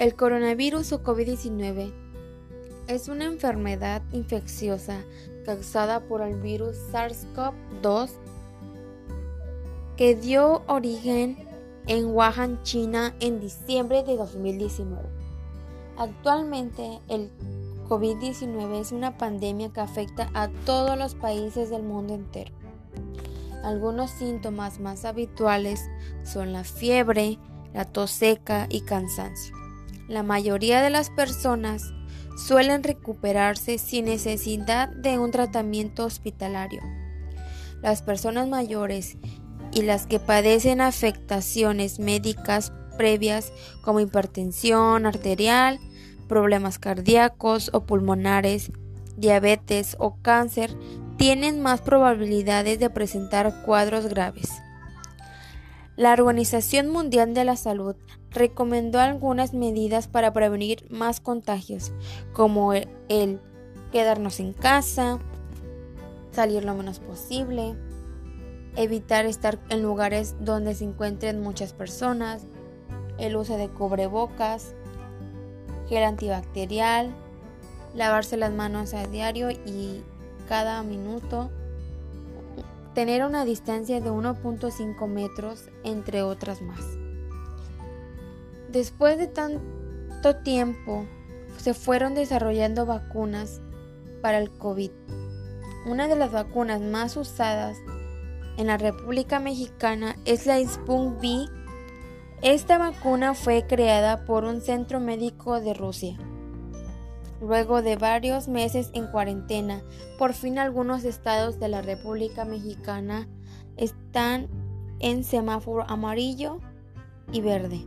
El coronavirus o COVID-19 es una enfermedad infecciosa causada por el virus SARS-CoV-2 que dio origen en Wuhan, China, en diciembre de 2019. Actualmente, el COVID-19 es una pandemia que afecta a todos los países del mundo entero. Algunos síntomas más habituales son la fiebre, la tos seca y cansancio. La mayoría de las personas suelen recuperarse sin necesidad de un tratamiento hospitalario. Las personas mayores y las que padecen afectaciones médicas previas como hipertensión arterial, problemas cardíacos o pulmonares, diabetes o cáncer tienen más probabilidades de presentar cuadros graves. La Organización Mundial de la Salud recomendó algunas medidas para prevenir más contagios, como el, quedarnos en casa, salir lo menos posible, evitar estar en lugares donde se encuentren muchas personas, el uso de cubrebocas, gel antibacterial, lavarse las manos a diario y cada minuto, tener una distancia de 1.5 metros, entre otras más. Después de tanto tiempo, se fueron desarrollando vacunas para el COVID. Una de las vacunas más usadas en la República Mexicana es la Sputnik V. Esta vacuna fue creada por un centro médico de Rusia. Luego de varios meses en cuarentena, por fin algunos estados de la República Mexicana están en semáforo amarillo y verde.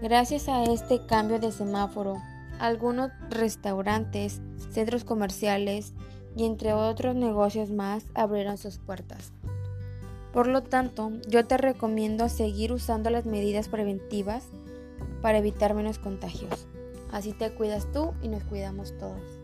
Gracias a este cambio de semáforo, algunos restaurantes, centros comerciales y entre otros negocios más abrieron sus puertas. Por lo tanto, yo te recomiendo seguir usando las medidas preventivas para evitar menos contagios. Así te cuidas tú y nos cuidamos todos.